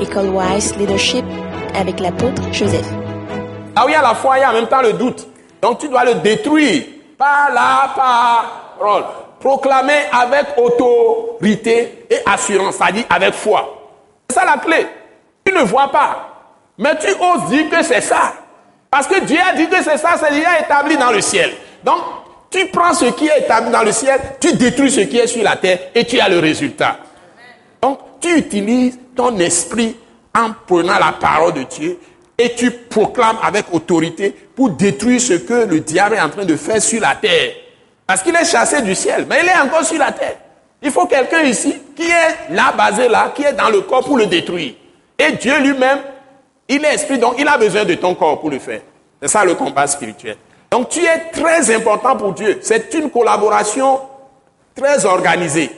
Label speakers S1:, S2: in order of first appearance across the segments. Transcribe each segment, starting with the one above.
S1: École Wise Leadership avec l'apôtre Joseph.
S2: Là où il y a la foi, il y a en même temps le doute. Donc tu dois le détruire par la parole. Proclamer avec autorité et assurance, c'est-à-dire avec foi. C'est ça la clé. Tu ne vois pas, mais tu oses dire que c'est ça. Parce que Dieu a dit que c'est ça, c'est déjà établi dans le ciel. Donc, tu prends ce qui est établi dans le ciel, tu détruis ce qui est sur la terre et tu as le résultat. Tu utilises ton esprit en prenant la parole de Dieu et tu proclames avec autorité pour détruire ce que le diable est en train de faire sur la terre. Parce qu'il est chassé du ciel, mais il est encore sur la terre. Il faut quelqu'un ici qui est là, basé là, qui est dans le corps pour le détruire. Et Dieu lui-même, il est esprit, donc il a besoin de ton corps pour le faire. C'est ça le combat spirituel. Donc tu es très important pour Dieu. C'est une collaboration très organisée.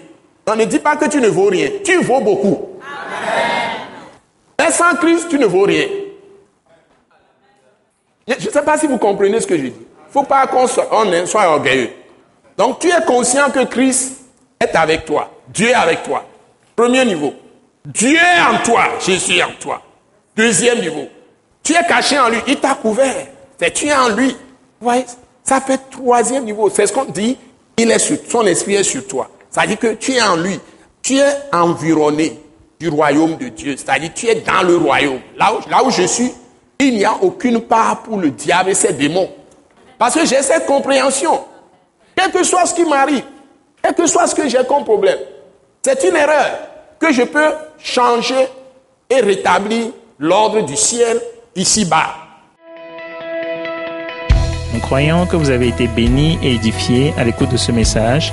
S2: On ne dit pas que tu ne vaux rien. Tu vaux beaucoup. Mais sans Christ, tu ne vaux rien. Je ne sais pas si vous comprenez ce que je dis. Il ne faut pas qu'on soit, soit orgueilleux. Donc tu es conscient que Christ est avec toi. Dieu est avec toi. Premier niveau. Dieu est en toi. Jésus est en toi. Deuxième niveau. Tu es caché en lui. Il t'a couvert. C'est tu es en lui. Vous voyez Ça fait troisième niveau. C'est ce qu'on dit. Il est sur, son esprit est sur toi. Dit que tu es en lui. Tu es environné du royaume de Dieu. C'est-à-dire tu es dans le royaume. Là où, là où je suis, il n'y a aucune part pour le diable et ses démons. Parce que j'ai cette compréhension. Quel que soit ce qui m'arrive, quel que soit ce que j'ai comme problème, c'est une erreur que je peux changer et rétablir l'ordre du ciel ici-bas.
S3: Nous croyons que vous avez été bénis et édifiés à l'écoute de ce message